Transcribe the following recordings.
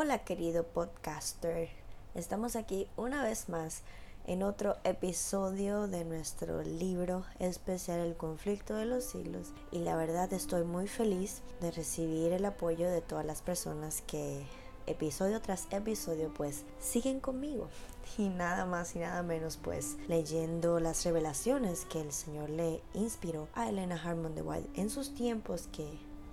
Hola querido podcaster, estamos aquí una vez más en otro episodio de nuestro libro especial El conflicto de los siglos. Y la verdad estoy muy feliz de recibir el apoyo de todas las personas que episodio tras episodio pues siguen conmigo. Y nada más y nada menos pues leyendo las revelaciones que el Señor le inspiró a Elena Harmon de White en sus tiempos que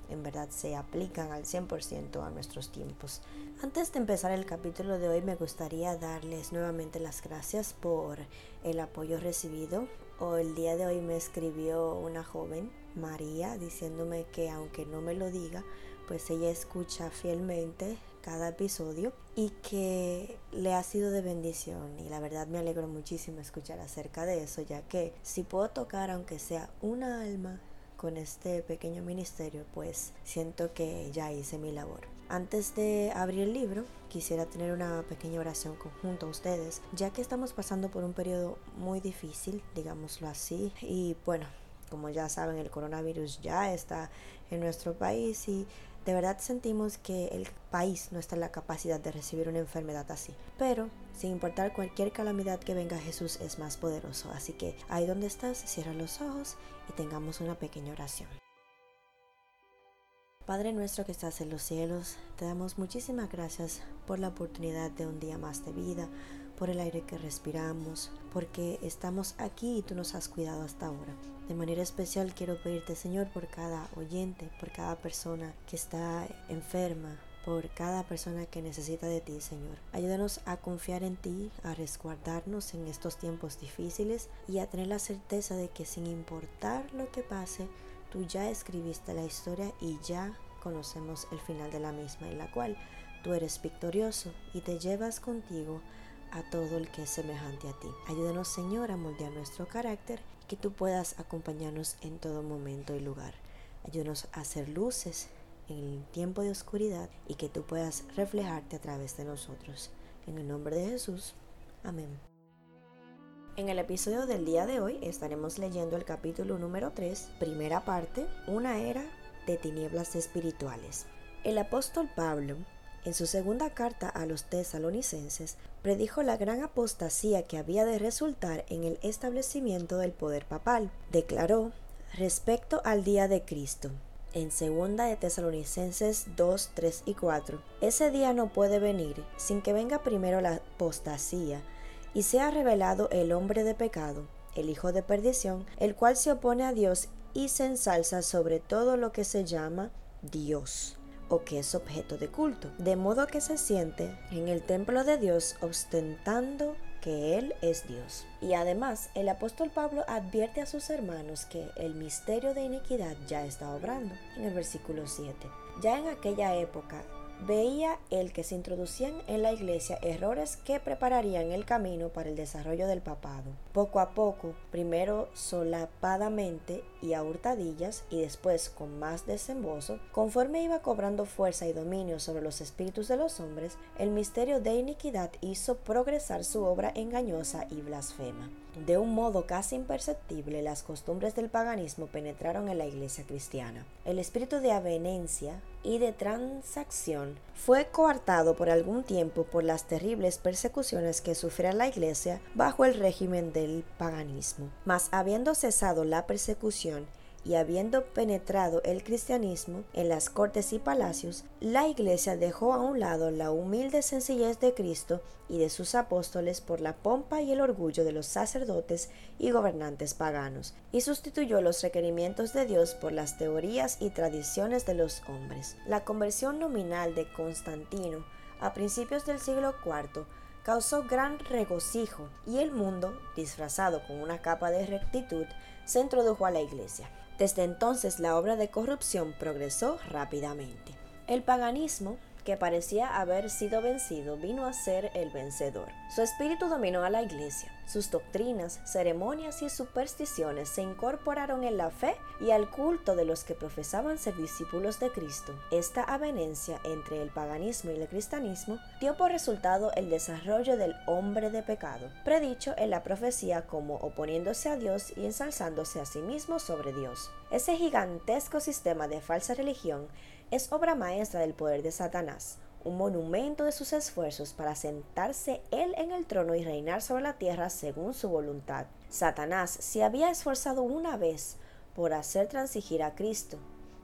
en verdad se aplican al 100% a nuestros tiempos. Antes de empezar el capítulo de hoy me gustaría darles nuevamente las gracias por el apoyo recibido. O el día de hoy me escribió una joven, María, diciéndome que aunque no me lo diga, pues ella escucha fielmente cada episodio y que le ha sido de bendición y la verdad me alegro muchísimo escuchar acerca de eso ya que si puedo tocar aunque sea una alma con este pequeño ministerio, pues siento que ya hice mi labor. Antes de abrir el libro, quisiera tener una pequeña oración conjunto a ustedes, ya que estamos pasando por un periodo muy difícil, digámoslo así, y bueno, como ya saben, el coronavirus ya está en nuestro país y de verdad sentimos que el país no está en la capacidad de recibir una enfermedad así. Pero, sin importar cualquier calamidad que venga, Jesús es más poderoso. Así que ahí donde estás, cierra los ojos y tengamos una pequeña oración. Padre nuestro que estás en los cielos, te damos muchísimas gracias por la oportunidad de un día más de vida, por el aire que respiramos, porque estamos aquí y tú nos has cuidado hasta ahora. De manera especial quiero pedirte, Señor, por cada oyente, por cada persona que está enferma, por cada persona que necesita de ti, Señor. Ayúdanos a confiar en ti, a resguardarnos en estos tiempos difíciles y a tener la certeza de que sin importar lo que pase, Tú ya escribiste la historia y ya conocemos el final de la misma, en la cual tú eres victorioso y te llevas contigo a todo el que es semejante a ti. Ayúdanos, Señor, a moldear nuestro carácter y que tú puedas acompañarnos en todo momento y lugar. Ayúdanos a hacer luces en el tiempo de oscuridad y que tú puedas reflejarte a través de nosotros. En el nombre de Jesús. Amén. En el episodio del día de hoy estaremos leyendo el capítulo número 3, primera parte, una era de tinieblas espirituales. El apóstol Pablo, en su segunda carta a los tesalonicenses, predijo la gran apostasía que había de resultar en el establecimiento del poder papal. Declaró respecto al día de Cristo, en segunda de Tesalonicenses 2, 3 y 4. Ese día no puede venir sin que venga primero la apostasía y se ha revelado el hombre de pecado, el hijo de perdición, el cual se opone a Dios y se ensalza sobre todo lo que se llama Dios o que es objeto de culto, de modo que se siente en el templo de Dios ostentando que Él es Dios. Y además, el apóstol Pablo advierte a sus hermanos que el misterio de iniquidad ya está obrando, en el versículo 7. Ya en aquella época, veía el que se introducían en la iglesia errores que prepararían el camino para el desarrollo del papado. Poco a poco, primero solapadamente y a hurtadillas y después con más desembozo, conforme iba cobrando fuerza y dominio sobre los espíritus de los hombres, el misterio de iniquidad hizo progresar su obra engañosa y blasfema. De un modo casi imperceptible, las costumbres del paganismo penetraron en la iglesia cristiana. El espíritu de avenencia y de transacción fue coartado por algún tiempo por las terribles persecuciones que sufría la iglesia bajo el régimen del paganismo. Mas habiendo cesado la persecución y habiendo penetrado el cristianismo en las cortes y palacios, la Iglesia dejó a un lado la humilde sencillez de Cristo y de sus apóstoles por la pompa y el orgullo de los sacerdotes y gobernantes paganos, y sustituyó los requerimientos de Dios por las teorías y tradiciones de los hombres. La conversión nominal de Constantino a principios del siglo IV causó gran regocijo y el mundo, disfrazado con una capa de rectitud, se introdujo a la iglesia. Desde entonces la obra de corrupción progresó rápidamente. El paganismo que parecía haber sido vencido, vino a ser el vencedor. Su espíritu dominó a la iglesia. Sus doctrinas, ceremonias y supersticiones se incorporaron en la fe y al culto de los que profesaban ser discípulos de Cristo. Esta avenencia entre el paganismo y el cristianismo dio por resultado el desarrollo del hombre de pecado, predicho en la profecía como oponiéndose a Dios y ensalzándose a sí mismo sobre Dios. Ese gigantesco sistema de falsa religión es obra maestra del poder de Satanás, un monumento de sus esfuerzos para sentarse él en el trono y reinar sobre la tierra según su voluntad. Satanás se había esforzado una vez por hacer transigir a Cristo.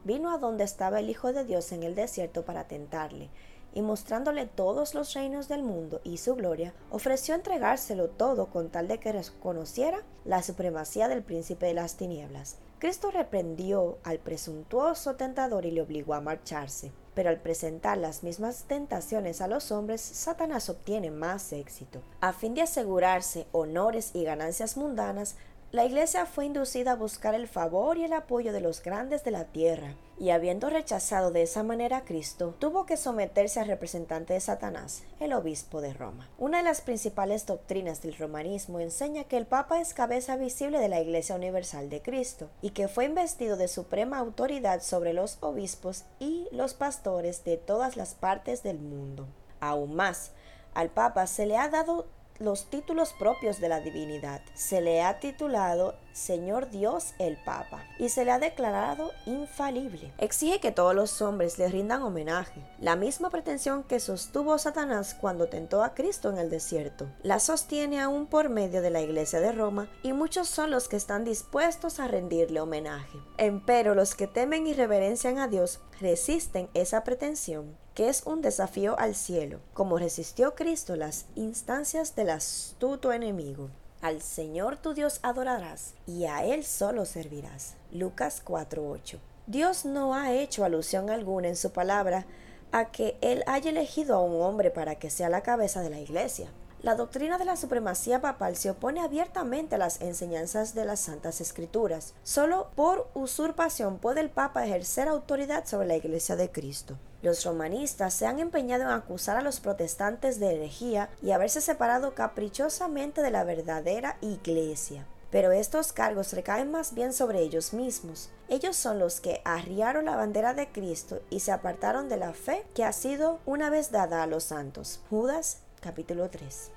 Vino a donde estaba el Hijo de Dios en el desierto para tentarle, y mostrándole todos los reinos del mundo y su gloria, ofreció entregárselo todo con tal de que reconociera la supremacía del príncipe de las tinieblas. Cristo reprendió al presuntuoso tentador y le obligó a marcharse. Pero al presentar las mismas tentaciones a los hombres, Satanás obtiene más éxito. A fin de asegurarse honores y ganancias mundanas, la Iglesia fue inducida a buscar el favor y el apoyo de los grandes de la tierra, y habiendo rechazado de esa manera a Cristo, tuvo que someterse al representante de Satanás, el obispo de Roma. Una de las principales doctrinas del romanismo enseña que el Papa es cabeza visible de la Iglesia Universal de Cristo, y que fue investido de suprema autoridad sobre los obispos y los pastores de todas las partes del mundo. Aún más, al Papa se le ha dado los títulos propios de la divinidad. Se le ha titulado Señor Dios el Papa y se le ha declarado infalible. Exige que todos los hombres le rindan homenaje, la misma pretensión que sostuvo Satanás cuando tentó a Cristo en el desierto. La sostiene aún por medio de la Iglesia de Roma y muchos son los que están dispuestos a rendirle homenaje. Empero los que temen y reverencian a Dios resisten esa pretensión que es un desafío al cielo, como resistió Cristo las instancias del astuto enemigo. Al Señor tu Dios adorarás y a Él solo servirás. Lucas 4:8. Dios no ha hecho alusión alguna en su palabra a que Él haya elegido a un hombre para que sea la cabeza de la iglesia. La doctrina de la supremacía papal se opone abiertamente a las enseñanzas de las Santas Escrituras. Solo por usurpación puede el Papa ejercer autoridad sobre la Iglesia de Cristo. Los romanistas se han empeñado en acusar a los protestantes de herejía y haberse separado caprichosamente de la verdadera Iglesia. Pero estos cargos recaen más bien sobre ellos mismos. Ellos son los que arriaron la bandera de Cristo y se apartaron de la fe que ha sido una vez dada a los santos. Judas capítulo 3.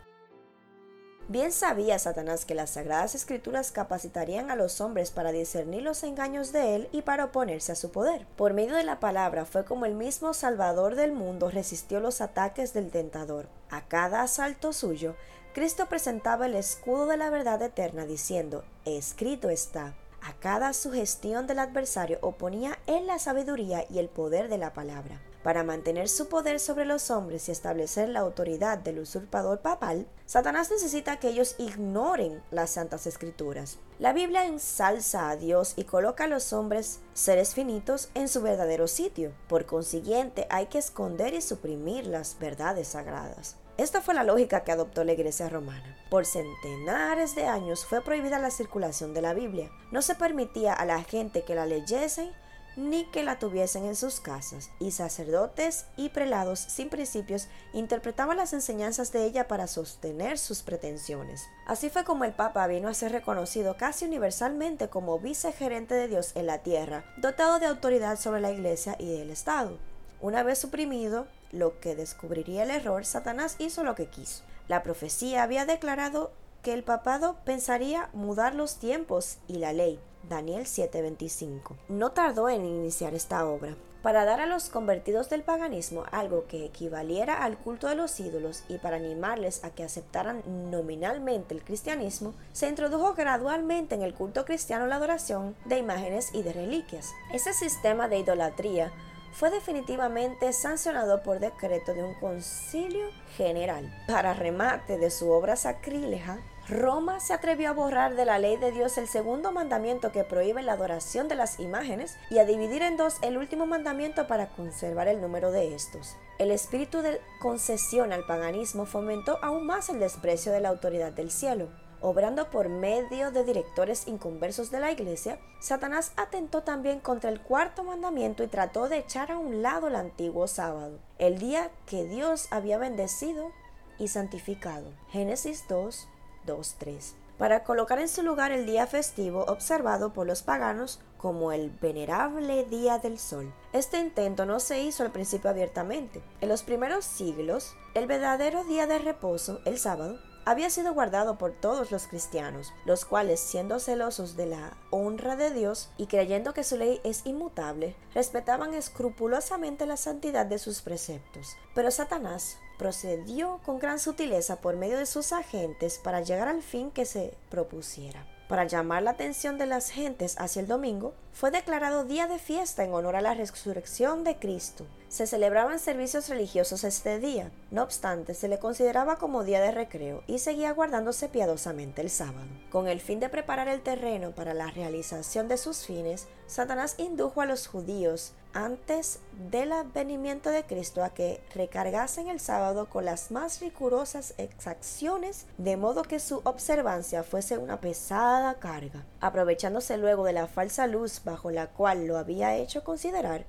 Bien sabía Satanás que las sagradas escrituras capacitarían a los hombres para discernir los engaños de él y para oponerse a su poder. Por medio de la palabra fue como el mismo Salvador del mundo resistió los ataques del tentador. A cada asalto suyo, Cristo presentaba el escudo de la verdad eterna diciendo, escrito está. A cada sugestión del adversario oponía él la sabiduría y el poder de la palabra. Para mantener su poder sobre los hombres y establecer la autoridad del usurpador papal, Satanás necesita que ellos ignoren las santas escrituras. La Biblia ensalza a Dios y coloca a los hombres, seres finitos, en su verdadero sitio. Por consiguiente, hay que esconder y suprimir las verdades sagradas. Esta fue la lógica que adoptó la Iglesia romana. Por centenares de años fue prohibida la circulación de la Biblia. No se permitía a la gente que la leyesen ni que la tuviesen en sus casas, y sacerdotes y prelados sin principios interpretaban las enseñanzas de ella para sostener sus pretensiones. Así fue como el Papa vino a ser reconocido casi universalmente como vicegerente de Dios en la tierra, dotado de autoridad sobre la Iglesia y el Estado. Una vez suprimido lo que descubriría el error, Satanás hizo lo que quiso. La profecía había declarado que el papado pensaría mudar los tiempos y la ley, Daniel 7:25. No tardó en iniciar esta obra. Para dar a los convertidos del paganismo algo que equivaliera al culto de los ídolos y para animarles a que aceptaran nominalmente el cristianismo, se introdujo gradualmente en el culto cristiano la adoración de imágenes y de reliquias. Ese sistema de idolatría fue definitivamente sancionado por decreto de un concilio general. Para remate de su obra sacrílega, Roma se atrevió a borrar de la ley de Dios el segundo mandamiento que prohíbe la adoración de las imágenes y a dividir en dos el último mandamiento para conservar el número de estos. El espíritu de concesión al paganismo fomentó aún más el desprecio de la autoridad del cielo. Obrando por medio de directores inconversos de la iglesia, Satanás atentó también contra el cuarto mandamiento y trató de echar a un lado el antiguo sábado, el día que Dios había bendecido y santificado. Génesis 2, 2.3, para colocar en su lugar el día festivo observado por los paganos como el venerable Día del Sol. Este intento no se hizo al principio abiertamente. En los primeros siglos, el verdadero día de reposo, el sábado, había sido guardado por todos los cristianos, los cuales, siendo celosos de la honra de Dios y creyendo que su ley es inmutable, respetaban escrupulosamente la santidad de sus preceptos. Pero Satanás procedió con gran sutileza por medio de sus agentes para llegar al fin que se propusiera. Para llamar la atención de las gentes hacia el domingo, fue declarado día de fiesta en honor a la resurrección de Cristo. Se celebraban servicios religiosos este día, no obstante, se le consideraba como día de recreo y seguía guardándose piadosamente el sábado. Con el fin de preparar el terreno para la realización de sus fines, Satanás indujo a los judíos antes del advenimiento de Cristo a que recargasen el sábado con las más rigurosas exacciones, de modo que su observancia fuese una pesada carga. Aprovechándose luego de la falsa luz bajo la cual lo había hecho considerar,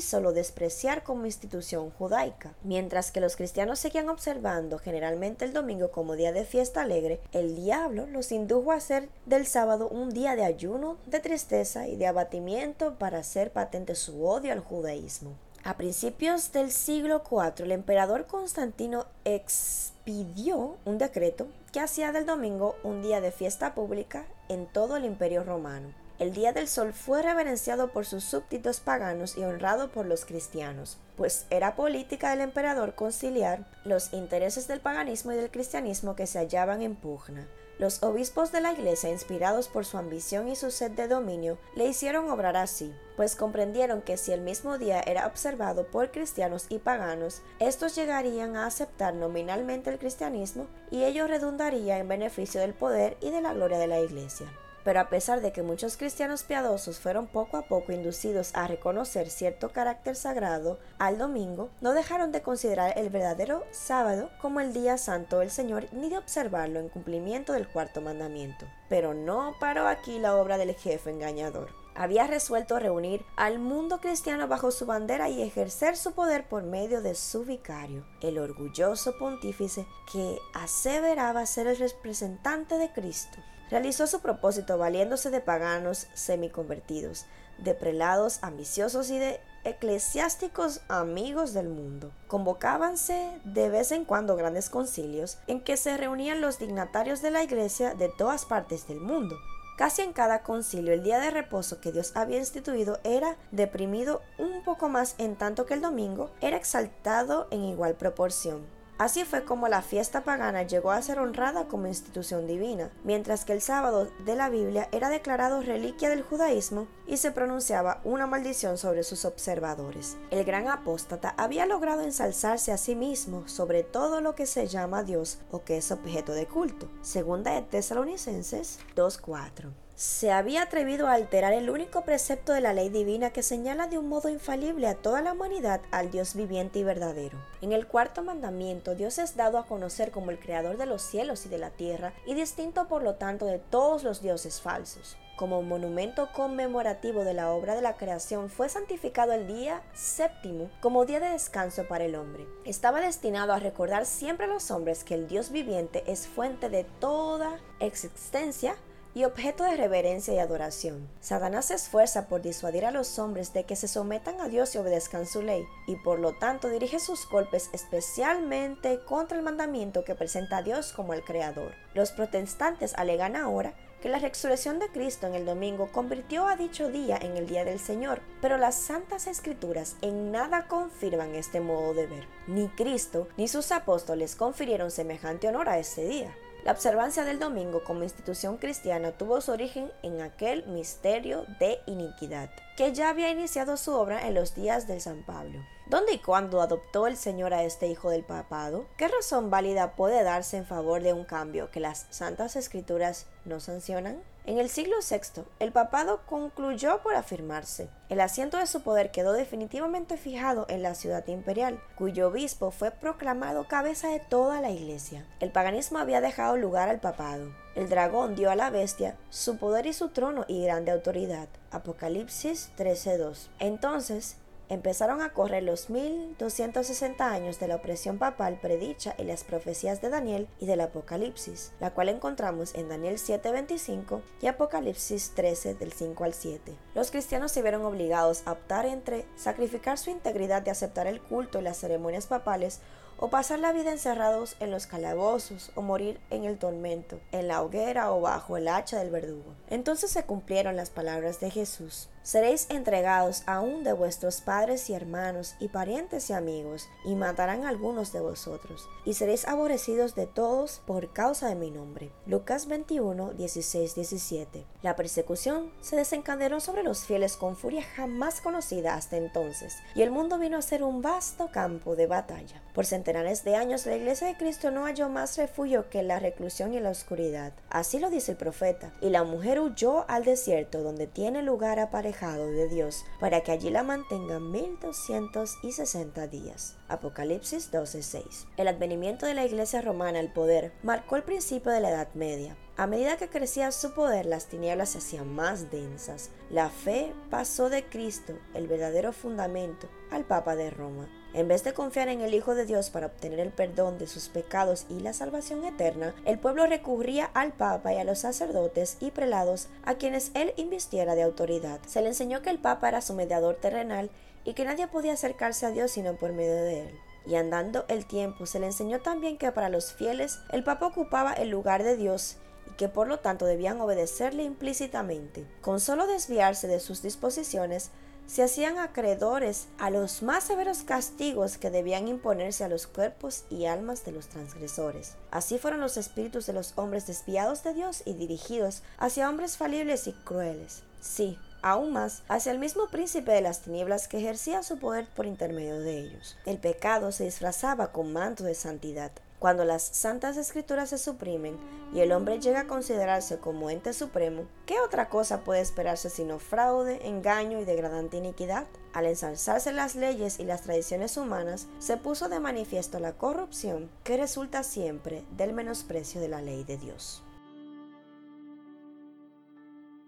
solo despreciar como institución judaica. Mientras que los cristianos seguían observando generalmente el domingo como día de fiesta alegre, el diablo los indujo a hacer del sábado un día de ayuno, de tristeza y de abatimiento para hacer patente su odio al judaísmo. A principios del siglo IV, el emperador Constantino expidió un decreto que hacía del domingo un día de fiesta pública en todo el imperio romano. El Día del Sol fue reverenciado por sus súbditos paganos y honrado por los cristianos, pues era política del emperador conciliar los intereses del paganismo y del cristianismo que se hallaban en pugna. Los obispos de la iglesia, inspirados por su ambición y su sed de dominio, le hicieron obrar así, pues comprendieron que si el mismo día era observado por cristianos y paganos, estos llegarían a aceptar nominalmente el cristianismo y ello redundaría en beneficio del poder y de la gloria de la iglesia. Pero a pesar de que muchos cristianos piadosos fueron poco a poco inducidos a reconocer cierto carácter sagrado al domingo, no dejaron de considerar el verdadero sábado como el día santo del Señor ni de observarlo en cumplimiento del cuarto mandamiento. Pero no paró aquí la obra del jefe engañador había resuelto reunir al mundo cristiano bajo su bandera y ejercer su poder por medio de su vicario, el orgulloso pontífice que aseveraba ser el representante de Cristo realizó su propósito valiéndose de paganos semiconvertidos, de prelados ambiciosos y de eclesiásticos amigos del mundo. Convocábanse de vez en cuando grandes concilios en que se reunían los dignatarios de la iglesia de todas partes del mundo. Casi en cada concilio el día de reposo que Dios había instituido era deprimido un poco más en tanto que el domingo era exaltado en igual proporción. Así fue como la fiesta pagana llegó a ser honrada como institución divina, mientras que el sábado de la Biblia era declarado reliquia del judaísmo y se pronunciaba una maldición sobre sus observadores. El gran apóstata había logrado ensalzarse a sí mismo sobre todo lo que se llama Dios o que es objeto de culto. Segunda de Tesalonicenses 2.4 se había atrevido a alterar el único precepto de la ley divina que señala de un modo infalible a toda la humanidad al Dios viviente y verdadero. En el cuarto mandamiento, Dios es dado a conocer como el creador de los cielos y de la tierra y distinto por lo tanto de todos los dioses falsos. Como monumento conmemorativo de la obra de la creación, fue santificado el día séptimo como día de descanso para el hombre. Estaba destinado a recordar siempre a los hombres que el Dios viviente es fuente de toda existencia y objeto de reverencia y adoración. Satanás se esfuerza por disuadir a los hombres de que se sometan a Dios y obedezcan su ley, y por lo tanto dirige sus golpes especialmente contra el mandamiento que presenta a Dios como el Creador. Los protestantes alegan ahora que la resurrección de Cristo en el domingo convirtió a dicho día en el día del Señor, pero las santas escrituras en nada confirman este modo de ver. Ni Cristo ni sus apóstoles confirieron semejante honor a ese día. La observancia del domingo como institución cristiana tuvo su origen en aquel misterio de iniquidad, que ya había iniciado su obra en los días de San Pablo. ¿Dónde y cuándo adoptó el Señor a este hijo del papado? ¿Qué razón válida puede darse en favor de un cambio que las Santas Escrituras no sancionan? En el siglo VI, el papado concluyó por afirmarse. El asiento de su poder quedó definitivamente fijado en la ciudad imperial, cuyo obispo fue proclamado cabeza de toda la iglesia. El paganismo había dejado lugar al papado. El dragón dio a la bestia su poder y su trono y grande autoridad. Apocalipsis 13:2. Entonces, Empezaron a correr los 1260 años de la opresión papal predicha en las profecías de Daniel y del Apocalipsis, la cual encontramos en Daniel 7:25 y Apocalipsis 13 del 5 al 7. Los cristianos se vieron obligados a optar entre sacrificar su integridad de aceptar el culto y las ceremonias papales o pasar la vida encerrados en los calabozos, o morir en el tormento, en la hoguera o bajo el hacha del verdugo. Entonces se cumplieron las palabras de Jesús. Seréis entregados aún de vuestros padres y hermanos y parientes y amigos, y matarán a algunos de vosotros, y seréis aborrecidos de todos por causa de mi nombre. Lucas 21, 16, 17. La persecución se desencadenó sobre los fieles con furia jamás conocida hasta entonces, y el mundo vino a ser un vasto campo de batalla. Por centenares de años la iglesia de Cristo no halló más refugio que la reclusión y la oscuridad. Así lo dice el profeta, y la mujer huyó al desierto donde tiene lugar aparejado de Dios para que allí la mantengan 1260 días. Apocalipsis 12:6. El advenimiento de la Iglesia romana al poder marcó el principio de la Edad Media. A medida que crecía su poder, las tinieblas se hacían más densas. La fe pasó de Cristo, el verdadero fundamento, al Papa de Roma. En vez de confiar en el Hijo de Dios para obtener el perdón de sus pecados y la salvación eterna, el pueblo recurría al Papa y a los sacerdotes y prelados a quienes él invistiera de autoridad. Se le enseñó que el Papa era su mediador terrenal y que nadie podía acercarse a Dios sino por medio de él. Y andando el tiempo, se le enseñó también que para los fieles el Papa ocupaba el lugar de Dios y que por lo tanto debían obedecerle implícitamente. Con solo desviarse de sus disposiciones, se hacían acreedores a los más severos castigos que debían imponerse a los cuerpos y almas de los transgresores. Así fueron los espíritus de los hombres desviados de Dios y dirigidos hacia hombres falibles y crueles. Sí, aún más hacia el mismo príncipe de las tinieblas que ejercía su poder por intermedio de ellos. El pecado se disfrazaba con manto de santidad, cuando las santas escrituras se suprimen y el hombre llega a considerarse como ente supremo, ¿qué otra cosa puede esperarse sino fraude, engaño y degradante iniquidad? Al ensalzarse las leyes y las tradiciones humanas, se puso de manifiesto la corrupción que resulta siempre del menosprecio de la ley de Dios.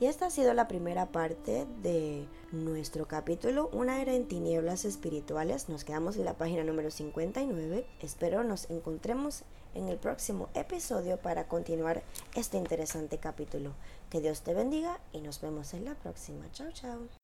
Y esta ha sido la primera parte de nuestro capítulo Una era en tinieblas espirituales. Nos quedamos en la página número 59. Espero nos encontremos en el próximo episodio para continuar este interesante capítulo. Que Dios te bendiga y nos vemos en la próxima. Chao, chao.